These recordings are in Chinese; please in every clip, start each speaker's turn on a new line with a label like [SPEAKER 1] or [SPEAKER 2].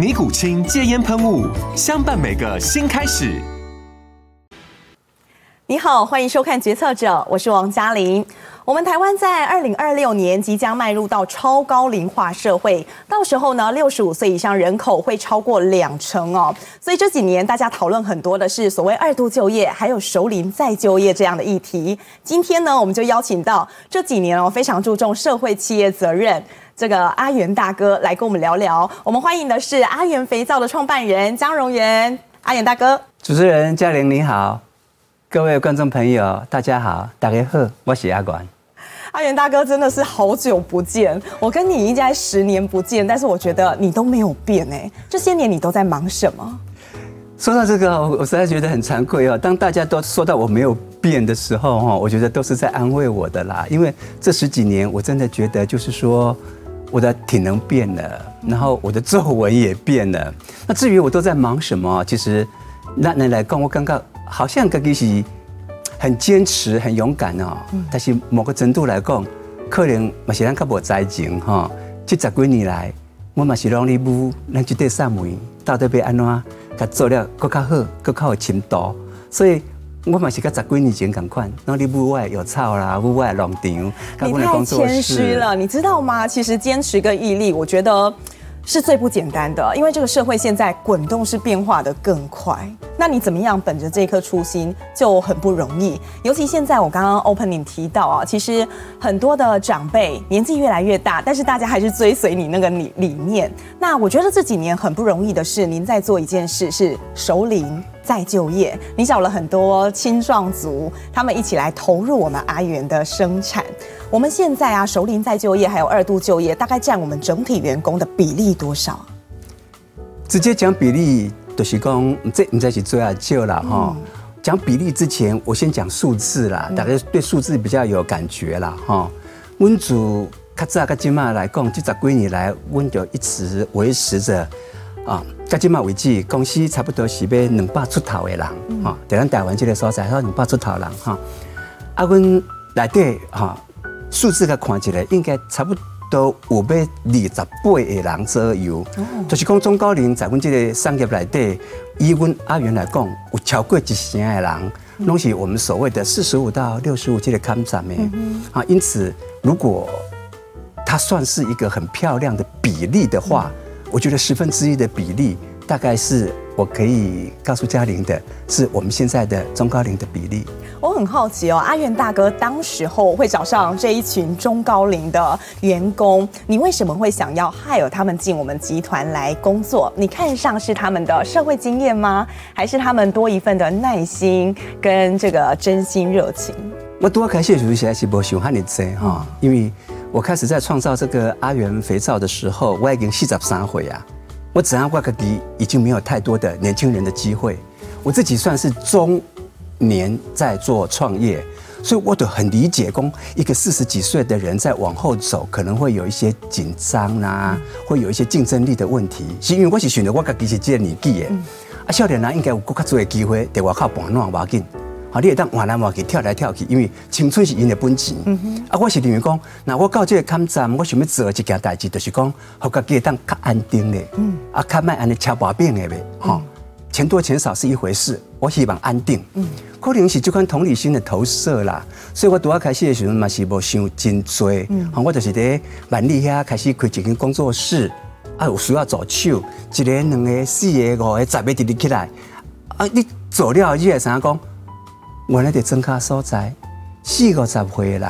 [SPEAKER 1] 尼古清戒烟喷雾，相伴每个新开始。
[SPEAKER 2] 你好，欢迎收看《决策者》，我是王嘉玲。我们台湾在二零二六年即将迈入到超高龄化社会，到时候呢，六十五岁以上人口会超过两成哦。所以这几年大家讨论很多的是所谓二度就业，还有熟龄再就业这样的议题。今天呢，我们就邀请到这几年哦非常注重社会企业责任。这个阿元大哥来跟我们聊聊，我们欢迎的是阿元肥皂的创办人江荣元，阿元大哥。
[SPEAKER 3] 主持人嘉玲你好，各位观众朋友大家好，大家好，我是阿管。
[SPEAKER 2] 阿元大哥真的是好久不见，我跟你应该十年不见，但是我觉得你都没有变哎，这些年你都在忙什么？
[SPEAKER 3] 说到这个，我实在觉得很惭愧哦。当大家都说到我没有变的时候哈，我觉得都是在安慰我的啦，因为这十几年我真的觉得就是说。我的体能变了，然后我的皱纹也变了。那至于我都在忙什么，其实那那来讲我感觉好像自己是很坚持、很勇敢哦。但是某个程度来讲，可能嘛是咱较无才情哈。这十几年来，我嘛是让你母咱这对三妹到底要安怎，甲做了更较好、更较有深度，所以。我嘛是跟十几年前同款，那里屋外有草啦，屋外农场，你
[SPEAKER 2] 太谦虚了，你知道吗？其实坚持跟毅力，我觉得是最不简单的，因为这个社会现在滚动是变化的更快。那你怎么样本着这颗初心就很不容易。尤其现在我刚刚 opening 提到啊，其实很多的长辈年纪越来越大，但是大家还是追随你那个理理念。那我觉得这几年很不容易的是，您在做一件事是熟龄。再就业，你找了很多青壮族，他们一起来投入我们阿元的生产。我们现在啊，熟龄再就业还有二度就业，大概占我们整体员工的比例多少？
[SPEAKER 3] 直接讲比例，就是讲这你再去做下就了哈。讲比例之前，我先讲数字啦，大家对数字比较有感觉啦哈。温主卡扎卡金马来讲，这十几年来，温就一直维持着。啊，到今嘛为止，公司差不多是要两百出头的人，哈，在咱台湾这个所在，说两百出头人，哈。啊，阮内底哈数字个看起来，应该差不多有要二十八个人左右。就是讲中高龄在阮这个产业内底，以阮阿元来讲，有超过一成的人，拢是我们所谓的四十五到六十五这个坎站的。啊，因此如果它算是一个很漂亮的比例的话。我觉得十分之一的比例，大概是我可以告诉嘉玲的，是我们现在的中高龄的比例。
[SPEAKER 2] 我很好奇哦，阿元大哥当时候会找上这一群中高龄的员工，你为什么会想要 hire 他们进我们集团来工作？你看上是他们的社会经验吗？还是他们多一份的耐心跟这个真心热情？
[SPEAKER 3] 我多开谢主席还是不喜欢你这哈，因为。我开始在创造这个阿元肥皂的时候，我已经四十三岁啊。我只要我个底已经没有太多的年轻人的机会，我自己算是中年在做创业，所以我都很理解，讲一个四十几岁的人在往后走，可能会有一些紧张啊，会有一些竞争力的问题。是因为我是选择我个底是这个年纪的，啊，少年人应该有更加多的机会，在外靠搏弄要紧。好，你会当换来换去，跳来跳去，因为青春是因的本钱。嗯、哼啊，我是认为讲，那我到这个坎站，我想要做一件代志，就是讲，让家己当较安定的。嗯。啊，较卖安尼吃薄饼的呗。哈、嗯，钱多钱少是一回事，我希望安定。嗯。可能是这款同理心的投射啦，所以我拄啊开始的时候嘛是无想真多。嗯。我就是伫万里遐开始开一间工作室，啊，有需要助手，一个、两个、四个、五个、十个直直起来。啊，你做了，你会想讲？原来的增加所在，四五十岁的人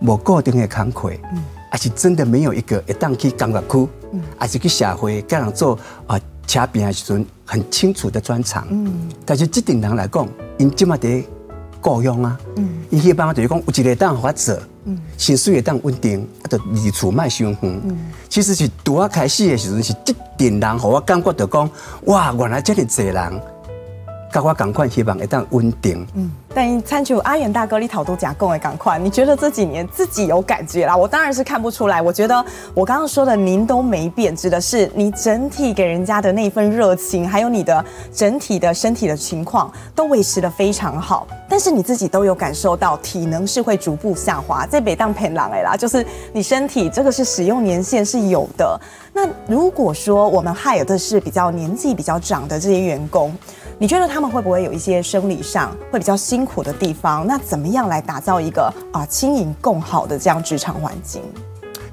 [SPEAKER 3] 无固定的工课，嗯，还是真的没有一个会当去工业区，嗯，还是去社会跟人做啊车边的时阵很清楚的专长，嗯，但是这点人来讲，因即么的雇佣啊，嗯，因希望就是讲有一个当法做，嗯，薪水会当稳定，啊，就离厝卖伤远，嗯，其实是拄啊开始的时阵是这点人，让我感觉到讲，哇，原来这么济人。跟我赶快希望一旦稳定。嗯，
[SPEAKER 2] 但参照阿元大哥你讨都讲讲的赶快，你觉得这几年自己有感觉啦？我当然是看不出来。我觉得我刚刚说的您都没变，指的是你整体给人家的那份热情，还有你的整体的身体的情况都维持得非常好。但是你自己都有感受到体能是会逐步下滑，在北当偏狼哎啦，就是你身体这个是使用年限是有的。那如果说我们害有的是比较年纪比较长的这些员工。你觉得他们会不会有一些生理上会比较辛苦的地方？那怎么样来打造一个啊轻盈共好的这样职场环境？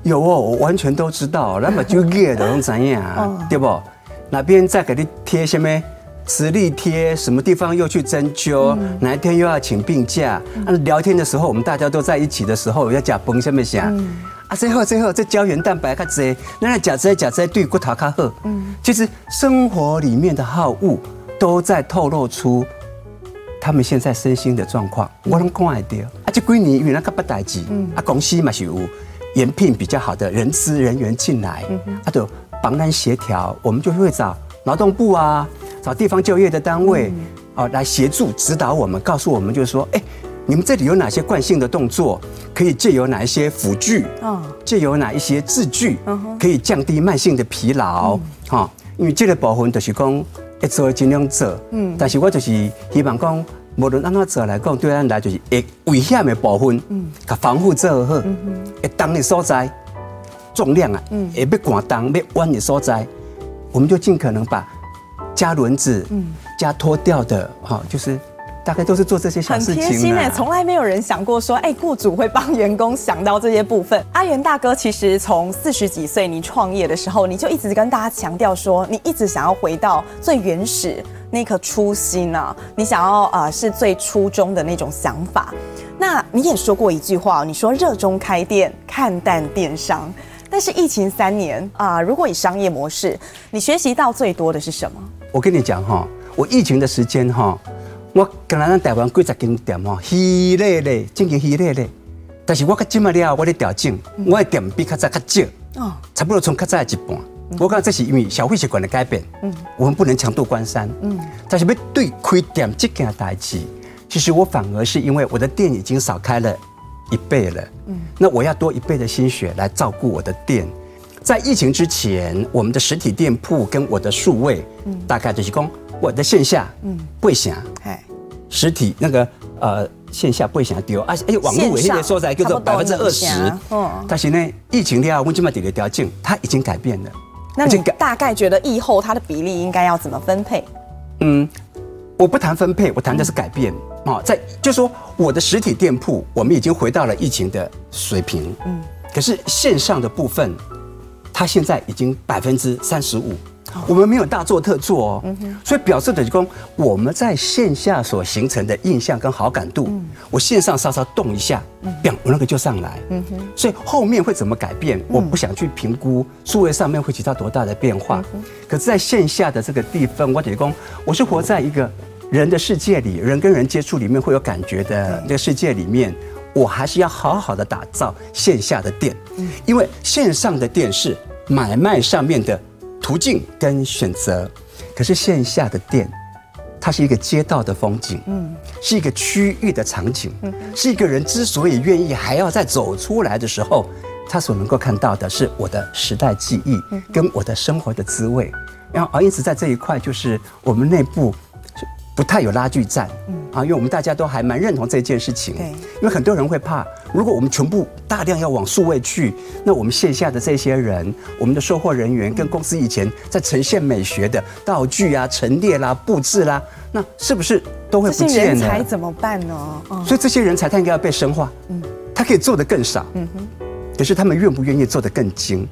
[SPEAKER 3] 有哦，我完全都知道。那么就业的人怎样，对不？哪边再给你贴什么磁力贴？什么地方又去针灸？嗯、哪一天又要请病假？嗯、聊天的时候，我们大家都在一起的时候，要讲崩下面想啊，最后最后这胶原蛋白较侪，那假这假这对骨头较好。嗯，其实生活里面的好物。都在透露出他们现在身心的状况，我能看得到。啊，这几年原来可不代志，啊，公司嘛是有延聘比较好的人资人员进来，啊，就帮咱协调，我们就会找劳动部啊，找地方就业的单位啊来协助指导我们，告诉我们就是说，哎，你们这里有哪些惯性的动作，可以借由哪一些辅具，借由哪一些字句，可以降低慢性的疲劳，哈，因为这个部分就是讲。一做尽量做，嗯，但是我就是希望讲，无论安怎做来讲，对咱来就是会危险的部分，嗯，甲防护做好，嗯哼，会重的所在，重量啊，嗯，会要赶重要弯的所在，我们就尽可能把加轮子，嗯，加脱掉的，哈，就是。大概都是做这些小事情，很贴心哎，
[SPEAKER 2] 从来没有人想过说，哎，雇主会帮员工想到这些部分。阿元大哥，其实从四十几岁你创业的时候，你就一直跟大家强调说，你一直想要回到最原始那颗初心啊，你想要呃是最初衷的那种想法。那你也说过一句话，你说热衷开店，看淡电商。但是疫情三年啊，呃，如果以商业模式，你学习到最多的是什么？
[SPEAKER 3] 我跟你讲哈，我疫情的时间哈。我跟咱台湾几十间店吼，稀咧咧，正，经营稀咧咧。但是我较今麦了，我咧调整，我的店比较早较少，哦，差不多从较早一半。我讲这是因为消费习惯的改变，嗯，我们不能强度关山，嗯，但是要对开店这件代志，其实我反而是因为我的店已经少开了一倍了，嗯，那我要多一倍的心血来照顾我的店。在疫情之前，我们的实体店铺跟我的数位，嗯，大概就是讲我的线下，嗯，不会想，哎。实体那个呃线下不会想丢，而且而且网络我现在说在叫做百分之二十，但是呢疫情了，我这么点的条件，它已经改变了。
[SPEAKER 2] 那你大概觉得以后它的比例应该要怎么分配？
[SPEAKER 3] 嗯，我不谈分配，我谈的是改变啊，在就说我的实体店铺，我们已经回到了疫情的水平，嗯，可是线上的部分，它现在已经百分之三十五。我们没有大做特做哦，所以表示的就是说我们在线下所形成的印象跟好感度，我线上稍稍动一下，变我那个就上来。所以后面会怎么改变，我不想去评估，数位上面会起到多大的变化。可是在线下的这个地方，我得说，我是活在一个人的世界里，人跟人接触里面会有感觉的这个世界里面，我还是要好好的打造线下的店，因为线上的店是买卖上面的。途径跟选择，可是线下的店，它是一个街道的风景，嗯，是一个区域的场景，嗯，是一个人之所以愿意还要再走出来的时候，他所能够看到的是我的时代记忆，跟我的生活的滋味。然后，而因此在这一块，就是我们内部。不太有拉锯战，嗯啊，因为我们大家都还蛮认同这件事情。对，因为很多人会怕，如果我们全部大量要往数位去，那我们线下的这些人，我们的售货人员跟公司以前在呈现美学的道具啊、陈列啦、布置啦，那是不是都会不见人
[SPEAKER 2] 才怎么办呢？
[SPEAKER 3] 所以这些人才他应该要被深化，嗯，他可以做得更少，嗯哼，可是他们愿不愿意做得更精？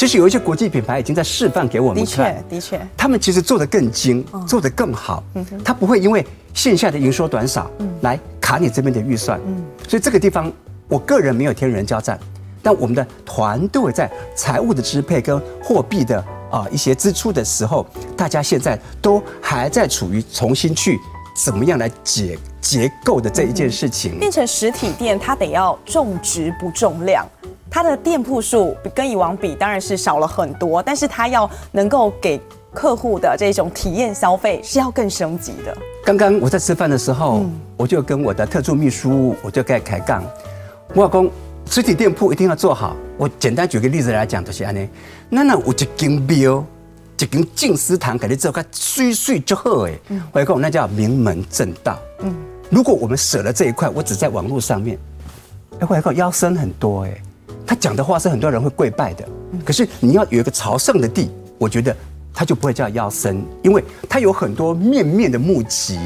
[SPEAKER 3] 其实有一些国际品牌已经在示范给我们看。
[SPEAKER 2] 的确，的确，
[SPEAKER 3] 他们其实做得更精，做得更好。嗯，他不会因为线下的营收短少，来卡你这边的预算。嗯，所以这个地方，我个人没有天人交战，但我们的团队在财务的支配跟货币的啊一些支出的时候，大家现在都还在处于重新去怎么样来解结构的这一件事情。
[SPEAKER 2] 变成实体店，它得要重质不重量。它的店铺数跟以往比当然是少了很多，但是它要能够给客户的这种体验消费是要更升级的。
[SPEAKER 3] 刚刚我在吃饭的时候，嗯、我就跟我的特助秘书，我就该开杠。我讲实体店铺一定要做好。我简单举个例子来讲，就是安尼。那那有一间庙，一间静思堂给你做个水水就好哎。我讲那叫名门正道。嗯，如果我们舍了这一块，我只在网络上面，哎，我讲腰身很多哎。他讲的话是很多人会跪拜的，可是你要有一个朝圣的地，我觉得他就不会叫妖僧，因为他有很多面面的目集，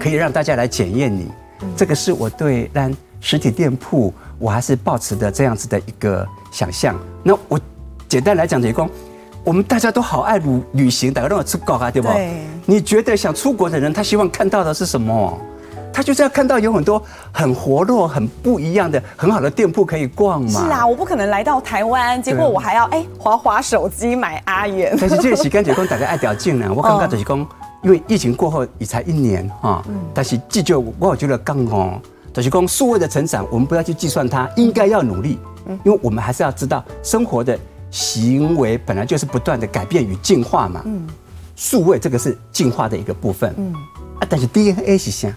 [SPEAKER 3] 可以让大家来检验你。这个是我对让实体店铺，我还是抱持的这样子的一个想象。那我简单来讲，就是说，我们大家都好爱旅旅行，大家都要出国啊，对不？对。你觉得想出国的人，他希望看到的是什么？他就是要看到有很多很活络、很不一样的、很好的店铺可以逛嘛。
[SPEAKER 2] 是啊，我不可能来到台湾，结果我还要哎滑滑手机买阿元。
[SPEAKER 3] 但是这个时间就是讲大家爱掉劲呢。我感觉就是讲，因为疫情过后也才一年哈，但是这就我我觉得刚哦，就是讲数位的成长，我们不要去计算它，应该要努力，因为我们还是要知道生活的行为本来就是不断的改变与进化嘛。嗯，数位这个是进化的一个部分。嗯，啊，但是 DNA 是啥？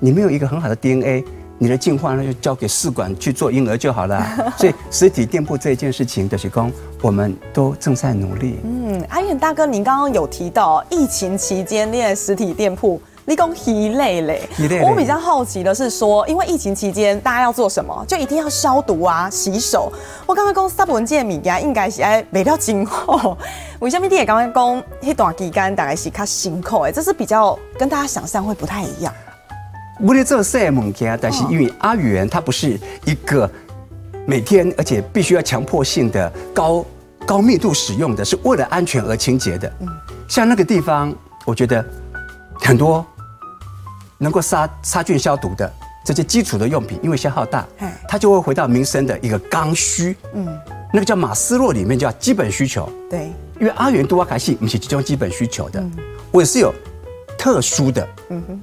[SPEAKER 3] 你没有一个很好的 DNA，你的进化呢就交给试管去做婴儿就好了。所以实体店铺这一件事情的时候，我们都正在努力。
[SPEAKER 2] 嗯，阿远大哥，您刚刚有提到疫情期间练实体店铺，你讲疲累嘞？我比较好奇的是说，因为疫情期间大家要做什么？就一定要消毒啊，洗手。我刚刚讲三文件米家应该是哎比较今后，为什么你也刚刚讲那段期间大概是较辛苦？哎，这是比较跟大家想象会不太一样。
[SPEAKER 3] 我的这些物件，但是因为阿元他不是一个每天而且必须要强迫性的高高密度使用的，是为了安全而清洁的。嗯，像那个地方，我觉得很多能够杀杀菌消毒的这些基础的用品，因为消耗大，它就会回到民生的一个刚需。嗯，那个叫马斯洛里面叫基本需求。
[SPEAKER 2] 对，
[SPEAKER 3] 因为阿元多瓦卡西不是其中基本需求的，我也是有特殊的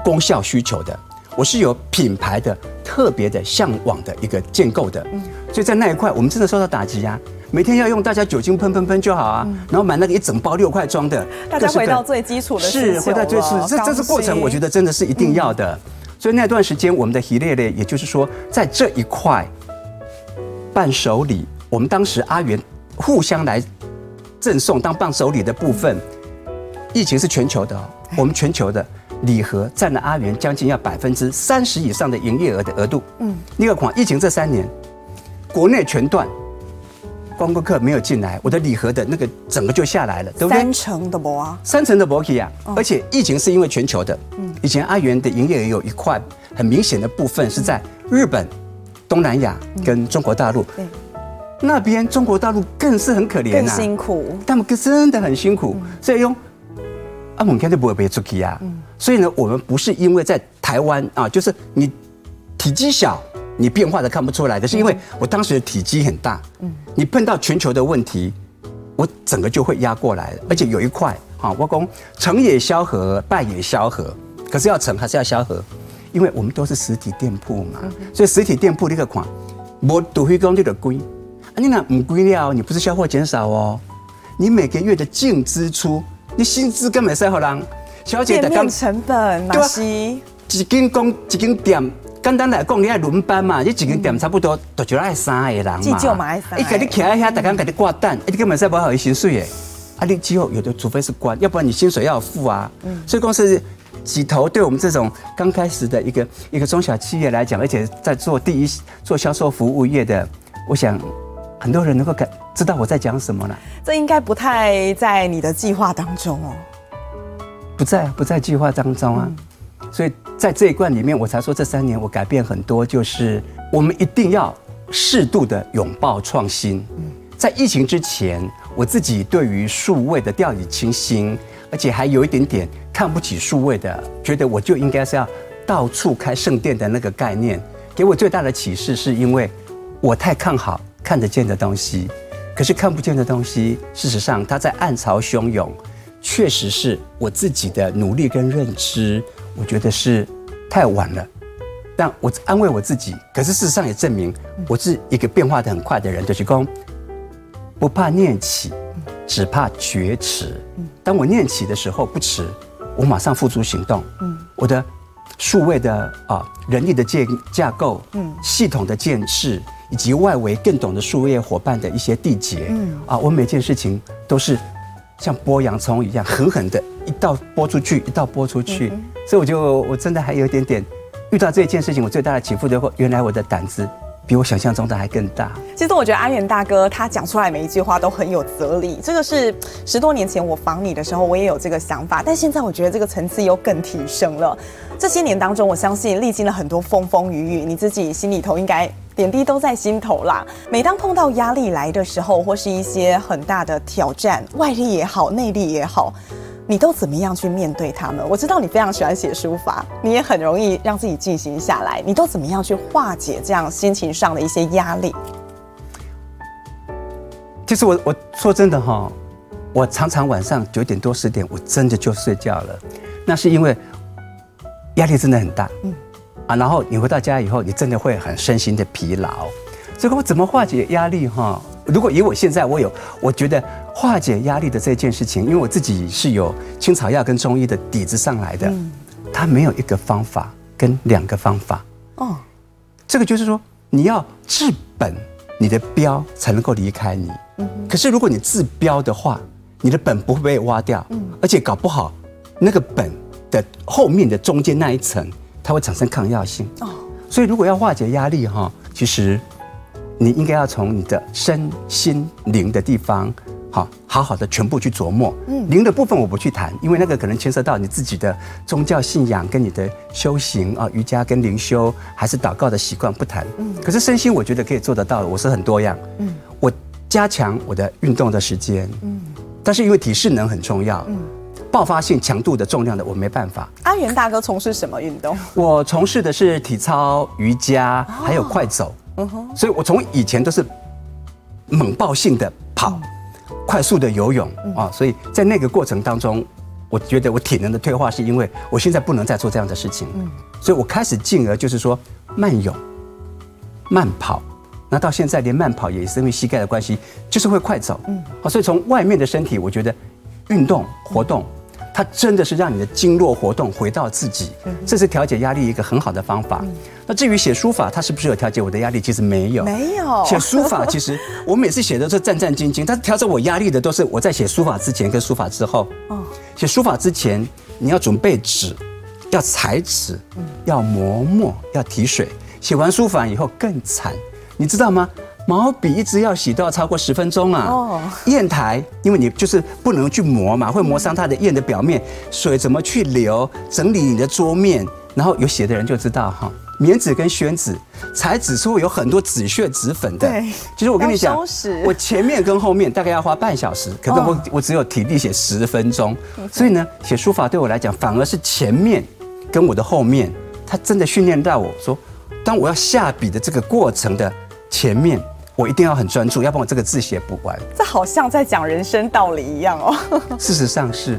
[SPEAKER 3] 功效需求的。我是有品牌的特别的向往的一个建构的，所以在那一块我们真的受到打击啊！每天要用大家酒精喷喷喷就好啊，然后买那个一整包六块装的，
[SPEAKER 2] 大家回到最基础的
[SPEAKER 3] 是回到最是这这是过程，我觉得真的是一定要的。所以那段时间我们的系列呢，也就是说在这一块伴手礼，我们当时阿元互相来赠送当伴手礼的部分，疫情是全球的，我们全球的。礼盒占了阿元将近要百分之三十以上的营业额的额度。嗯，第二款疫情这三年，国内全断，观光客没有进来，我的礼盒的那个整个就下来了，对不对？
[SPEAKER 2] 三成的博啊，
[SPEAKER 3] 三成的博企啊，而且疫情是因为全球的。嗯，以前阿元的营业额有一块很明显的部分是在日本、东南亚跟中国大陆。对，那边中国大陆更是很可怜啊，
[SPEAKER 2] 辛苦，
[SPEAKER 3] 他们真的很辛苦，所以用。阿蒙肯定不会被出去啊，所以呢，我们不是因为在台湾啊，就是你体积小，你变化的看不出来的，是因为我当时的体积很大，嗯，你碰到全球的问题，我整个就会压过来，而且有一块啊，我讲成也萧何，败也萧何，可是要成还是要萧何？因为我们都是实体店铺嘛，所以实体店铺那个款，我都会讲这个贵，啊，你那唔贵了，你不是销货减少哦，你每个月的净支出。你薪资根本是好人，小姐的
[SPEAKER 2] 刚成本，对吧？
[SPEAKER 3] 一间公一间店，简单来讲，你爱轮班嘛，你一间店差不多都就爱三个人嘛。
[SPEAKER 2] 计就嘛爱三。一
[SPEAKER 3] 给你徛在遐，大家给你挂单，你根本是不好意薪水诶。啊，你之后有的除非是关，要不然你薪水要付啊。嗯。所以公司几头对我们这种刚开始的一个一个中小企业来讲，而且在做第一做销售服务业的，我想。很多人能够感知道我在讲什么了，
[SPEAKER 2] 这应该不太在你的计划当中哦，
[SPEAKER 3] 不在不在计划当中啊，所以在这一关里面，我才说这三年我改变很多，就是我们一定要适度的拥抱创新，在疫情之前，我自己对于数位的掉以轻心，而且还有一点点看不起数位的，觉得我就应该是要到处开圣殿的那个概念，给我最大的启示是因为我太看好看得见的东西，可是看不见的东西，事实上它在暗潮汹涌，确实是我自己的努力跟认知，我觉得是太晚了。但我安慰我自己，可是事实上也证明我是一个变化的很快的人，就是公。不怕念起，只怕觉迟。当我念起的时候不迟，我马上付诸行动。我的数位的啊人力的建架构，系统的建设，以及外围更懂得树叶伙伴的一些缔结，啊，我每件事情都是像剥洋葱一样，狠狠的一道剥出去，一道剥出去。所以我就我真的还有一点点，遇到这件事情，我最大的起伏的话，原来我的胆子。比我想象中的还更大。
[SPEAKER 2] 其实我觉得阿源大哥他讲出来每一句话都很有哲理。这个是十多年前我访你的时候，我也有这个想法，但现在我觉得这个层次又更提升了。这些年当中，我相信历经了很多风风雨雨，你自己心里头应该点滴都在心头啦。每当碰到压力来的时候，或是一些很大的挑战，外力也好，内力也好。你都怎么样去面对他们？我知道你非常喜欢写书法，你也很容易让自己静心下来。你都怎么样去化解这样心情上的一些压力？
[SPEAKER 3] 其实我我说真的哈，我常常晚上九点多十点，我真的就睡觉了。那是因为压力真的很大，嗯啊，然后你回到家以后，你真的会很身心的疲劳。所以我怎么化解压力哈？如果以我现在，我有，我觉得化解压力的这件事情，因为我自己是有青草药跟中医的底子上来的，它没有一个方法跟两个方法。哦，这个就是说，你要治本，你的标才能够离开你。可是如果你治标的话，你的本不会被挖掉，而且搞不好那个本的后面的中间那一层，它会产生抗药性。哦，所以如果要化解压力哈，其实。你应该要从你的身心灵的地方，好好好的全部去琢磨。嗯，灵的部分我不去谈，因为那个可能牵涉到你自己的宗教信仰跟你的修行啊，瑜伽跟灵修还是祷告的习惯不谈。嗯，可是身心我觉得可以做得到的，我是很多样。嗯，我加强我的运动的时间。嗯，但是因为体适能很重要。嗯，爆发性强度的重量的我没办法。
[SPEAKER 2] 阿元大哥从事什么运动？
[SPEAKER 3] 我从事的是体操、瑜伽，还有快走。所以，我从以前都是猛爆性的跑，快速的游泳啊。所以在那个过程当中，我觉得我体能的退化是因为我现在不能再做这样的事情。所以我开始进而就是说慢泳、慢跑。那到现在连慢跑也是因为膝盖的关系，就是会快走。好，所以从外面的身体，我觉得运动活动。它真的是让你的经络活动回到自己，这是调节压力一个很好的方法。那至于写书法，它是不是有调节我的压力？其实没有，
[SPEAKER 2] 没有。
[SPEAKER 3] 写书法其实我每次写的是战战兢兢，但是调整我压力的都是我在写书法之前跟书法之后。哦，写书法之前你要准备纸，要裁纸，要磨墨，要提水。写完书法以后更惨，你知道吗？毛笔一支要洗都要超过十分钟啊！哦，砚台，因为你就是不能去磨嘛，会磨伤它的砚的表面，水怎么去流？整理你的桌面，然后有写的人就知道哈，棉纸跟宣纸，裁纸是会有很多纸屑、纸粉的。对，其实我跟你讲，我前面跟后面大概要花半小时，可是我我只有体力写十分钟，所以呢，写书法对我来讲，反而是前面跟我的后面，它真的训练到我说，当我要下笔的这个过程的前面。我一定要很专注，要不然我这个字写不完。
[SPEAKER 2] 这好像在讲人生道理一样哦。
[SPEAKER 3] 事实上是，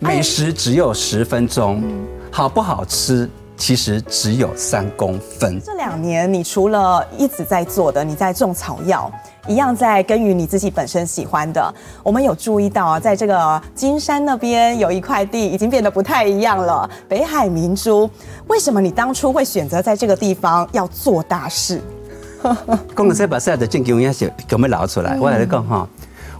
[SPEAKER 3] 美食只有十分钟，好不好吃其实只有三公分。
[SPEAKER 2] 这两年你除了一直在做的，你在种草药，一样在耕耘你自己本身喜欢的。我们有注意到啊，在这个金山那边有一块地已经变得不太一样了。北海明珠，为什么你当初会选择在这个地方要做大事？
[SPEAKER 3] 讲到这把赛的正经也是给我们捞出来。我来讲哈，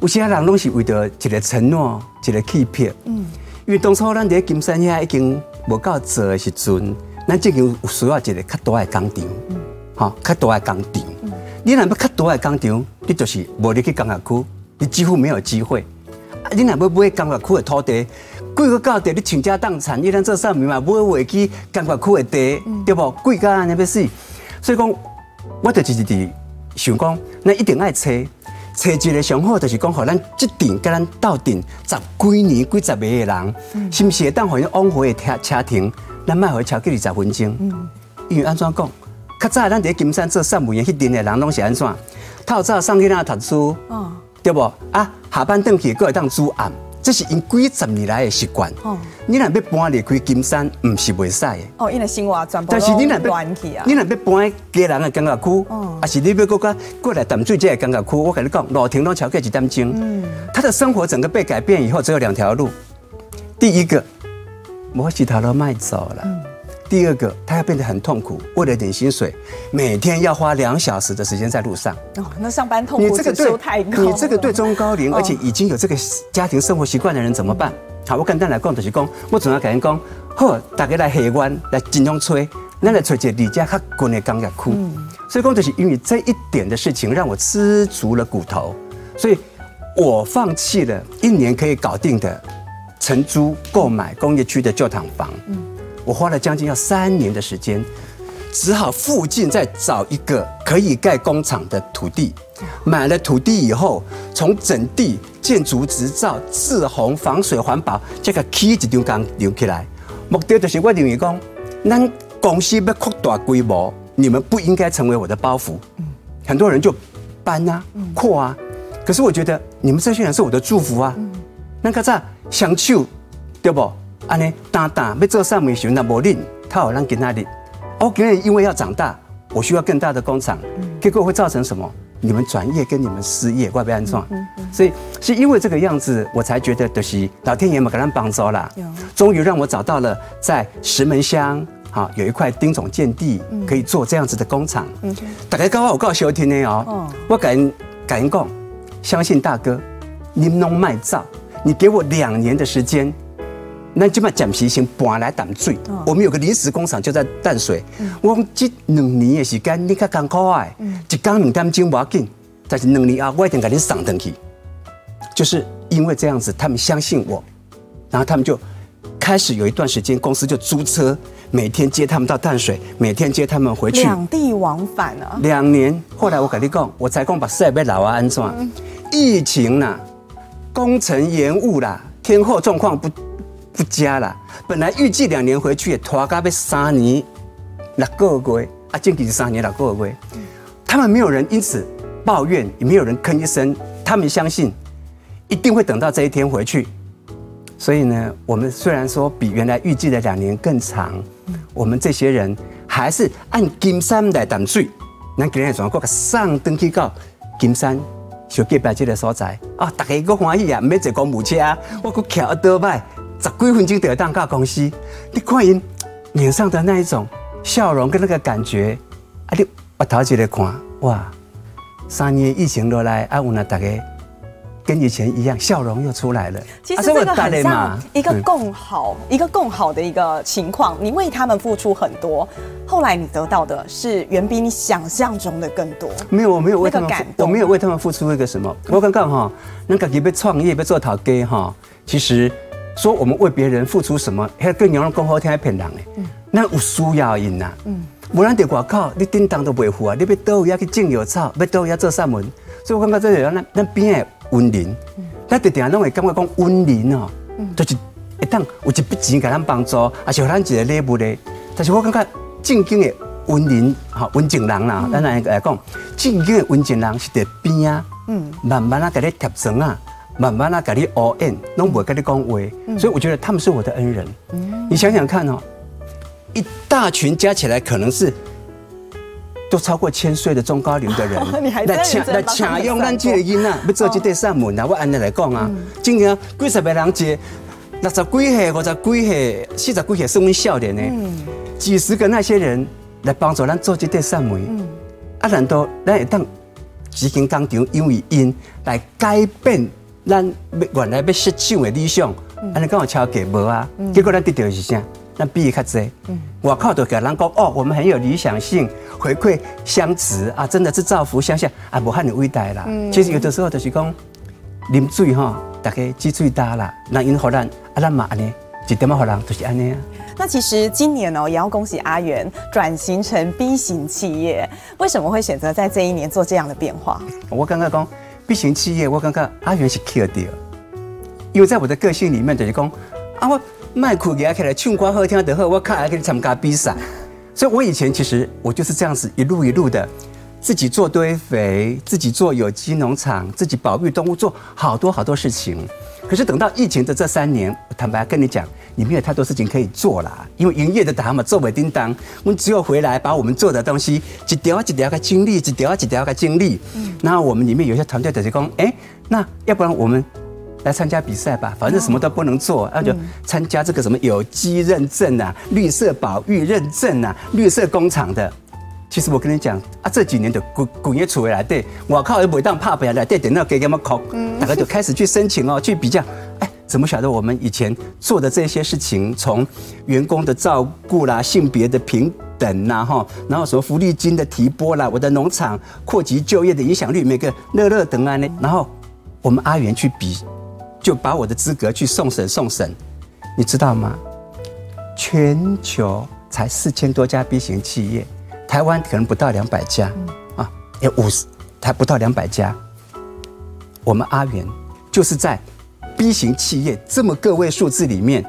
[SPEAKER 3] 有些人拢是为着一个承诺，一个欺骗。嗯，因为当初咱在金山遐已经无够做的时阵，咱正经有需要一个较大的工厂。嗯，哈，较大的工厂。嗯，你若要较大的工厂，你就是无入去工业区，你几乎没有机会。啊，你若要买工业区的土地，贵个高地，你倾家荡产，你咱做啥物嘛？买回去工业区的地，对不？贵到安尼要死，所以讲。我就就是伫想讲，那一定爱找，找一个上好，就是讲，好咱即阵甲咱斗阵十几年、几十个人，是不是会当互伊往回的车车停，咱卖回超过二十分钟？因为安怎讲？较早咱伫金山做散文的迄阵的人拢是安怎？透早送去那读书，对无？啊，下班回去搁会当煮暗。这是因几十年来的习惯。哦，你若要搬离开金山，唔是袂使的。
[SPEAKER 2] 哦，因为生活全部
[SPEAKER 3] 但是你若要
[SPEAKER 2] 乱去啊。
[SPEAKER 3] 你若要搬家人的感觉区，哦，还是你要过过过来淡水这个感觉区，我跟你讲，路程都超过一点钟。嗯，他的生活整个被改变以后，只有两条路。第一个，我洗头都卖走了。嗯第二个，他要变得很痛苦，为了点薪水，每天要花两小时的时间在路上。
[SPEAKER 2] 哦，那上班痛苦指数太高。
[SPEAKER 3] 你这个对中高龄，而且已经有这个家庭生活习惯的人怎么办？好，我简单来讲就是讲，我总要跟人讲，好，大家来海湾来尽量吹，那来吹一个离家较近的感觉区。所以讲就是因为这一点的事情，让我吃足了骨头，所以我放弃了一年可以搞定的承租购买工业区的旧厂房。嗯。我花了将近要三年的时间，只好附近再找一个可以盖工厂的土地。买了土地以后，从整地、建筑执照、滞洪、防水、环保，这个起一张刚留起来。目的就是我认为讲，咱公司要扩大规模，你们不应该成为我的包袱。很多人就搬啊、扩啊，可是我觉得你们这些人是我的祝福啊。那个啥，相处，对不？安尼，单单要做上面时，那无恁，他好让给那里。我因为要长大，我需要更大的工厂，结果会造成什么？你们转业跟你们失业，怪不怪安装？所以是因为这个样子，我才觉得就是老天爷嘛，给他帮助啦。终于让我找到了在石门乡，好有一块丁种建地，可以做这样子的工厂。大家刚刚我告诉我听的哦，我敢敢讲，相信大哥，你弄卖造，你给我两年的时间。那就把蒋皮先搬来淡水。我们有个临时工厂就在淡水。我讲这两年的时间，你较艰苦哎，一工两点钟不要紧，但是两年后我一定给你送回去。就是因为这样子，他们相信我，然后他们就开始有一段时间，公司就租车，每天接他们到淡水，每天接他们回去，
[SPEAKER 2] 两地往返啊。
[SPEAKER 3] 两年，后来我跟你讲，我才讲把设备老啊安装，疫情啦，工程延误啦，天候状况不。不加了，本来预计两年回去，拖到要三年六个月啊，近期是三年六个月。他们没有人因此抱怨，也没有人吭一声，他们相信一定会等到这一天回去。所以呢，我们虽然说比原来预计的两年更长，我们这些人还是按金山来淡水。咱今天转过个上登去到金山小结拜这个所在啊，大家个欢喜啊，没坐公务车，我个桥多摆。十几分钟就要到大公司，你看因脸上的那一种笑容跟那个感觉，啊，你把头起来看，哇，三年疫情落来，啊，我们大家跟以前一样，笑容又出来了。
[SPEAKER 2] 其实这个很像一个共好，一个共好的一个情况。你为他们付出很多，后来你得到的是远比你想象中的更多。
[SPEAKER 3] 没有，我没有为他们，我没有为他们付出一个什么。我刚刚哈，那个你被创业，被做头家哈，其实。说我们为别人付出什么，还更让人讲好听，还骗人哎。那有需要因呐，嗯，不然在外口你叮当都不会付啊。你要到要去种药草，要到要做啥门，所以我感觉这里咱咱边的温林，咱得定拢会感觉讲温林哦，就是一旦有一笔钱给咱帮助，而且咱一个礼物的。但是我感觉正经的温林哈温情人啦，咱来来讲，正经的温情人是在边啊，嗯，慢慢啊给你贴层啊。慢慢啊，给你 all in，拢不会跟你讲话，所以我觉得他们是我的恩人。你想想看哦，一大群加起来可能是都超过千岁的中高龄的人，来抢来抢用咱这个囡仔，要做这对扇门啊！我按你来讲啊，今年几十个人接，六十几岁、五十几岁、四十几岁是我们少年呢，几十个那些人来帮助咱做这对扇门，啊，难道咱会当执行工厂，因为因来改变？咱原来要设想的理想，安尼刚好超给无啊？结果咱得到是啥？咱比伊较济。我靠，都给人讲哦，我们很有理想性，回馈乡值啊，真的是造福乡下啊，无汉的伟大啦。其实有的时候就是讲，啉水吼，大家积水大啦，那因何咱啊，咱嘛安尼，一点么好人就是安尼啊。
[SPEAKER 2] 那其实今年哦，也要恭喜阿元转型成 B 型企业，为什么会选择在这一年做这样的变化？
[SPEAKER 3] 我刚刚讲。B 型企业，我刚刚阿元是 kill 掉，因为在我的个性里面就是讲，啊我卖苦给他开来唱歌好听的好，我靠还可以参加比赛，所以我以前其实我就是这样子一路一路的，自己做堆肥，自己做有机农场，自己保育动物，做好多好多事情。可是等到疫情的这三年，我坦白跟你讲，你没有太多事情可以做了，因为营业的打嘛做不叮当，我们只有回来把我们做的东西一条一条个经历，一条一条个经历。嗯，然后我们里面有些团队的就讲，哎，那要不然我们来参加比赛吧，反正什么都不能做，那就参加这个什么有机认证啊、绿色保育认证啊、绿色工厂的。其实我跟你讲啊，这几年的滚滚业出回来，对，我靠，又不当怕不下来，对，等到给他们考，大家就开始去申请哦，去比较，哎，怎么晓得我们以前做的这些事情，从员工的照顾啦、性别的平等呐，哈，然后什么福利金的提拨啦，我的农场扩及就业的影响率，每个乐乐等啊呢，然后我们阿元去比，就把我的资格去送审送审，你知道吗？全球才四千多家 B 型企业。台湾可能不到两百家，啊，有五十，才不到两百家。我们阿元就是在 B 型企业这么个位数字里面，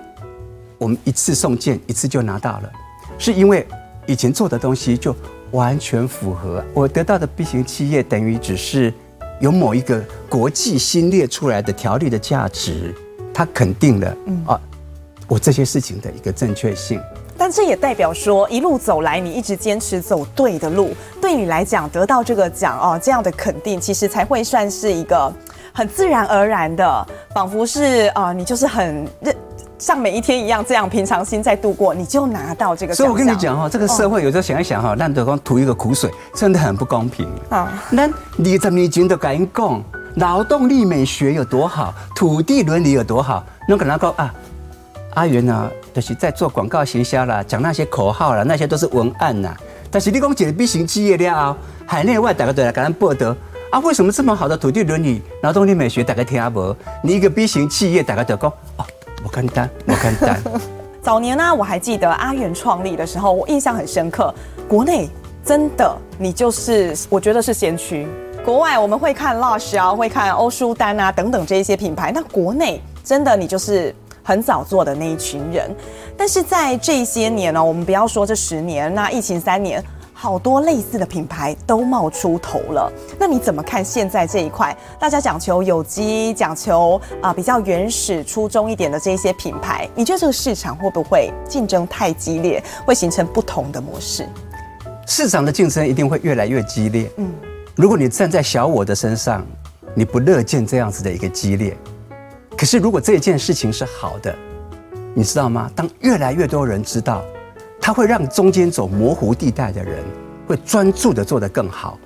[SPEAKER 3] 我们一次送件一次就拿到了，是因为以前做的东西就完全符合。我得到的 B 型企业等于只是有某一个国际新列出来的条例的价值，它肯定了啊，我这些事情的一个正确性。
[SPEAKER 2] 但这也代表说，一路走来，你一直坚持走对的路，对你来讲，得到这个奖哦，这样的肯定，其实才会算是一个很自然而然的，仿佛是啊，你就是很认像每一天一样，这样平常心在度过，你就拿到这个。
[SPEAKER 3] 所以我跟你讲哈，这个社会有时候想一想哈，让对方吐一个苦水，真的很不公平啊。那你怎么已经都敢讲劳动力美学有多好，土地伦理有多好，那可能讲啊。阿元呢，就是在做广告行销啦，讲那些口号啦，那些都是文案呐。但是你讲一个 B 型企业了，海内外大家都来跟咱报道啊，为什么这么好的土地伦理、劳动力美学，大家听阿无？你一个 B 型企业，大家都讲哦，我简单，我简单。
[SPEAKER 2] 早年呢，我还记得阿元创立的时候，我印象很深刻。国内真的，你就是我觉得是先驱。国外我们会看 Lush 啊，会看欧舒丹啊等等这一些品牌，那国内真的你就是。很早做的那一群人，但是在这些年呢，我们不要说这十年，那疫情三年，好多类似的品牌都冒出头了。那你怎么看现在这一块？大家讲求有机，讲求啊比较原始、初衷一点的这些品牌，你觉得这个市场会不会竞争太激烈，会形成不同的模式？
[SPEAKER 3] 市场的竞争一定会越来越激烈。嗯，如果你站在小我的身上，你不乐见这样子的一个激烈。可是，如果这件事情是好的，你知道吗？当越来越多人知道，它会让中间走模糊地带的人会专注的做得更好，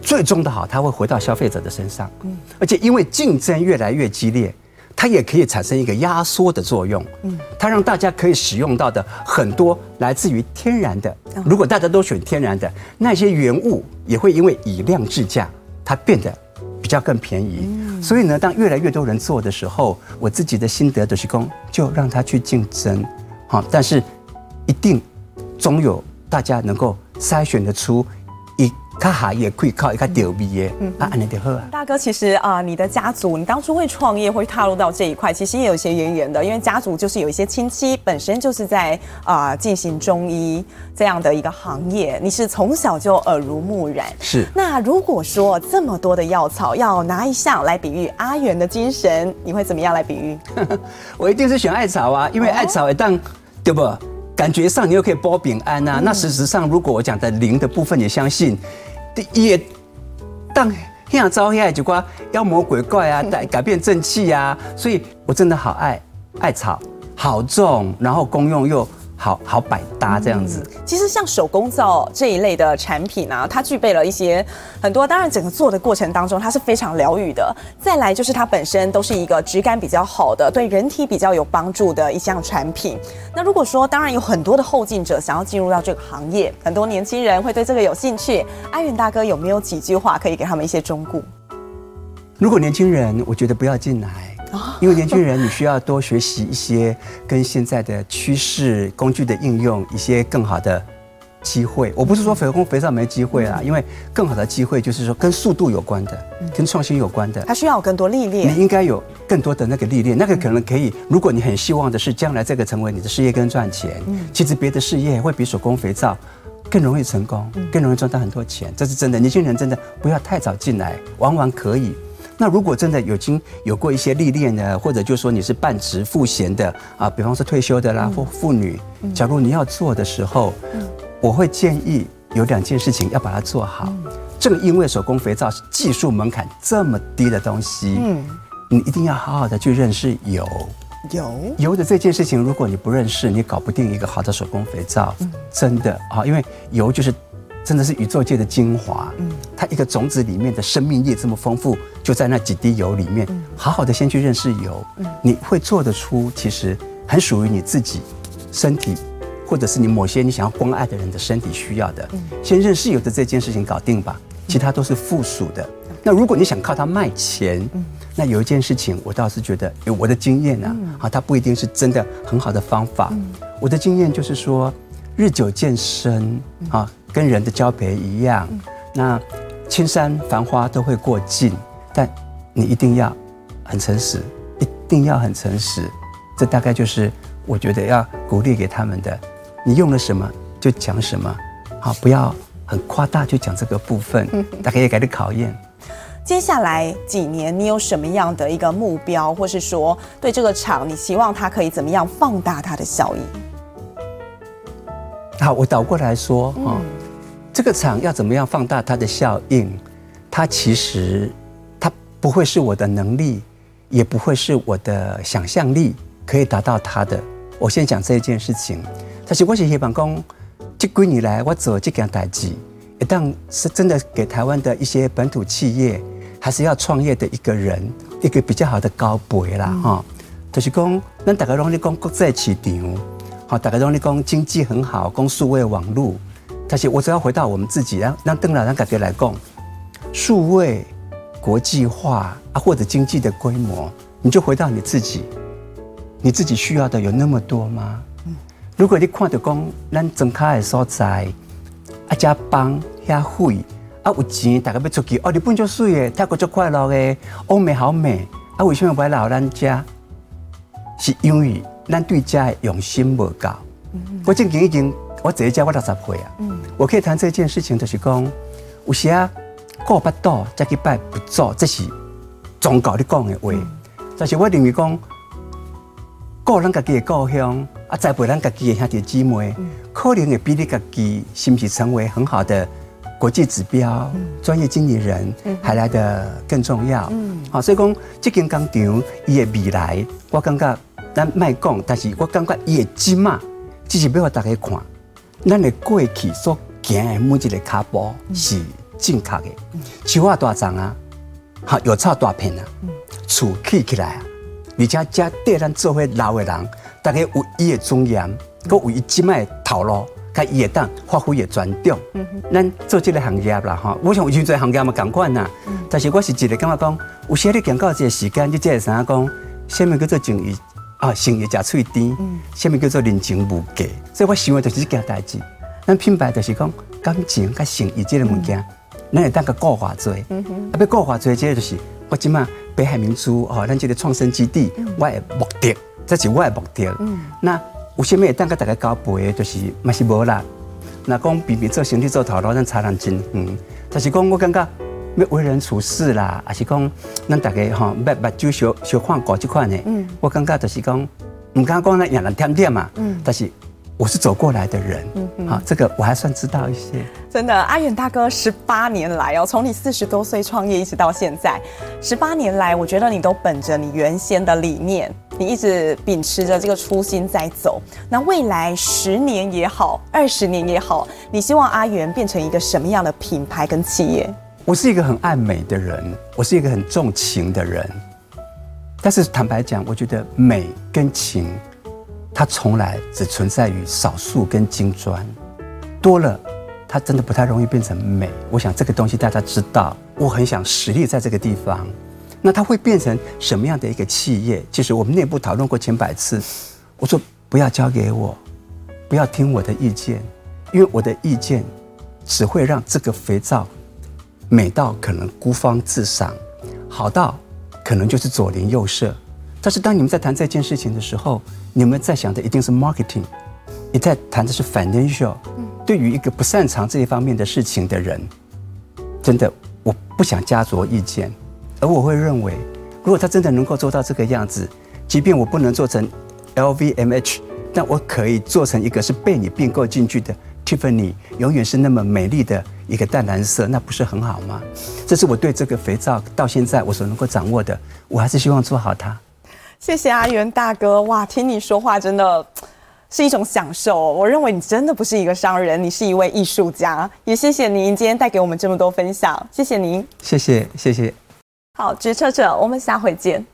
[SPEAKER 3] 最终的好，它会回到消费者的身上。嗯，而且因为竞争越来越激烈，它也可以产生一个压缩的作用。嗯，它让大家可以使用到的很多来自于天然的，如果大家都选天然的，那些原物也会因为以量制价，它变得。比较更便宜，所以呢，当越来越多人做的时候，我自己的心得就是说，就让他去竞争，好，但是一定总有大家能够筛选得出一。他还也可以靠一个丢币耶，嗯啊，安就好啊。
[SPEAKER 2] 大哥，其实啊，你的家族，你当初会创业，会踏入到这一块，其实也有一些渊源的，因为家族就是有一些亲戚本身就是在啊进行中医这样的一个行业，你是从小就耳濡目染。
[SPEAKER 3] 是。
[SPEAKER 2] 那如果说这么多的药草要拿一项来比喻阿元的精神，你会怎么样来比喻？
[SPEAKER 3] 我一定是选艾草啊，因为艾草一旦对不？感觉上你又可以保平安啊。那事实上，如果我讲的灵的部分也相信。也当现招现在就挂妖魔鬼怪啊，改改变正气啊，所以我真的好爱艾草，好重，然后功用又。好好百搭这样子，嗯，
[SPEAKER 2] 其实像手工皂这一类的产品啊，它具备了一些很多。当然，整个做的过程当中，它是非常疗愈的。再来就是它本身都是一个质感比较好的，对人体比较有帮助的一项产品。那如果说，当然有很多的后进者想要进入到这个行业，很多年轻人会对这个有兴趣。阿远大哥有没有几句话可以给他们一些忠告？
[SPEAKER 3] 如果年轻人，我觉得不要进来。因为年轻人，你需要多学习一些跟现在的趋势、工具的应用，一些更好的机会。我不是说手工肥皂没机会啊，因为更好的机会就是说跟速度有关的，跟创新有关的。
[SPEAKER 2] 它需要有更多历练。
[SPEAKER 3] 你应该有更多的那个历练，那个可能可以。如果你很希望的是将来这个成为你的事业跟赚钱，其实别的事业会比手工肥皂更容易成功，更容易赚到很多钱。这是真的。年轻人真的不要太早进来，往往可以。那如果真的有已经有过一些历练的，或者就说你是半职赋闲的啊，比方说退休的啦，或妇女，假如你要做的时候，我会建议有两件事情要把它做好。正因为手工肥皂是技术门槛这么低的东西，嗯，你一定要好好的去认识油，油油的这件事情，如果你不认识，你搞不定一个好的手工肥皂，真的啊，因为油就是。真的是宇宙界的精华，嗯，它一个种子里面的生命力这么丰富，就在那几滴油里面。好好的先去认识油，你会做得出其实很属于你自己身体，或者是你某些你想要关爱的人的身体需要的。先认识油的这件事情搞定吧，其他都是附属的。那如果你想靠它卖钱，那有一件事情我倒是觉得，有我的经验啊，啊，它不一定是真的很好的方法。我的经验就是说，日久见深啊。跟人的交配一样，那青山繁花都会过尽，但你一定要很诚实，一定要很诚实。这大概就是我觉得要鼓励给他们的。你用了什么就讲什么，好，不要很夸大就讲这个部分，大概也给你考验。
[SPEAKER 2] 接下来几年，你有什么样的一个目标，或是说对这个厂，你希望它可以怎么样放大它的效益？
[SPEAKER 3] 好，我倒过来说啊。这个厂要怎么样放大它的效应？它其实它不会是我的能力，也不会是我的想象力可以达到它的。我先讲这一件事情。但是我是希望讲，这几年来我做这件代志，一旦是真的给台湾的一些本土企业，还是要创业的一个人，一个比较好的高培啦哈。就是讲，咱大家拢在讲国际市场，好，大家拢在讲经济很好，讲数位网络。但是我只要回到我们自己，让让邓老让感觉来讲，数位国际化啊，或者经济的规模，你就回到你自己，你自己需要的有那么多吗？如果你看到讲，咱增开的所在，啊加帮遐会，啊有钱，大家要出去哦，日本就水诶，泰国就快乐诶，欧美好美，啊为什么不来老咱家？是因为咱对家的用心无够。我最近已经。我这一家我六十岁啊，嗯。我可以谈这件事情，就是讲，有时啊过不到，再去拜不做，这是宗教你讲的话。但是我认为讲，顾咱家己的故乡，啊栽培咱家己的兄弟姊妹，可能会比你家己是不是成为很好的国际指标、专业经理人还来的更重要。嗯。好，所以讲这间工厂伊的未来，我感觉咱卖讲，但是我感觉伊的金嘛，只是要我大家看。咱的过去所行的每一个脚步是正确的，树啊大长啊，哈有草大片啊，厝起起来啊，而且遮对咱做伙老的人，大家有伊的尊严，佮有伊即卖头路，佮伊会当发挥的专长。咱做这个行业啦，哈，我想有做行业嘛共款呐。但是我是一个感觉讲，有些你行到这个时间，你才会知影讲，什么叫做正义。啊，生意食脆甜，下面叫做人情无价，所以我想的就是这件代志。咱品牌就是讲感情、甲诚意这个物件，咱会当个固化做。啊，要固化做，这个就是我即马北海明珠哦，咱这个创新基地，我的目的，这是我的目的。那有啥物会当个大家交陪的，就是嘛是无啦。那讲比比做生意做头路，咱差人真远。但是讲我感觉。要为人处事啦，还是讲咱大家哈，目目睭小小看过这块呢？嗯，我感觉就是讲，唔敢讲那让人甜甜嘛。嗯，但是我是走过来的人，嗯好，这个我还算知道一些。
[SPEAKER 2] 真的，阿远大哥十八年来哦，从你四十多岁创业一直到现在，十八年来，我觉得你都本着你原先的理念，你一直秉持着这个初心在走。那未来十年也好，二十年也好，你希望阿远变成一个什么样的品牌跟企业？
[SPEAKER 3] 我是一个很爱美的人，我是一个很重情的人，但是坦白讲，我觉得美跟情，它从来只存在于少数跟金砖，多了，它真的不太容易变成美。我想这个东西大家知道，我很想实力在这个地方，那它会变成什么样的一个企业？其实我们内部讨论过千百次，我说不要交给我，不要听我的意见，因为我的意见只会让这个肥皂美到可能孤芳自赏，好到可能就是左邻右舍。但是当你们在谈这件事情的时候，你们在想的一定是 marketing，你在谈的是 financial。对于一个不擅长这一方面的事情的人，真的我不想加酌意见，而我会认为，如果他真的能够做到这个样子，即便我不能做成 LVMH，但我可以做成一个是被你并购进去的 Tiffany，永远是那么美丽的一个淡蓝色，那不是很好吗？这是我对这个肥皂到现在我所能够掌握的，我还是希望做好它。
[SPEAKER 2] 谢谢阿元大哥，哇，听你说话真的。是一种享受。我认为你真的不是一个商人，你是一位艺术家。也谢谢您今天带给我们这么多分享，谢谢您。
[SPEAKER 3] 谢谢，谢谢。
[SPEAKER 2] 好，决策者，我们下回见。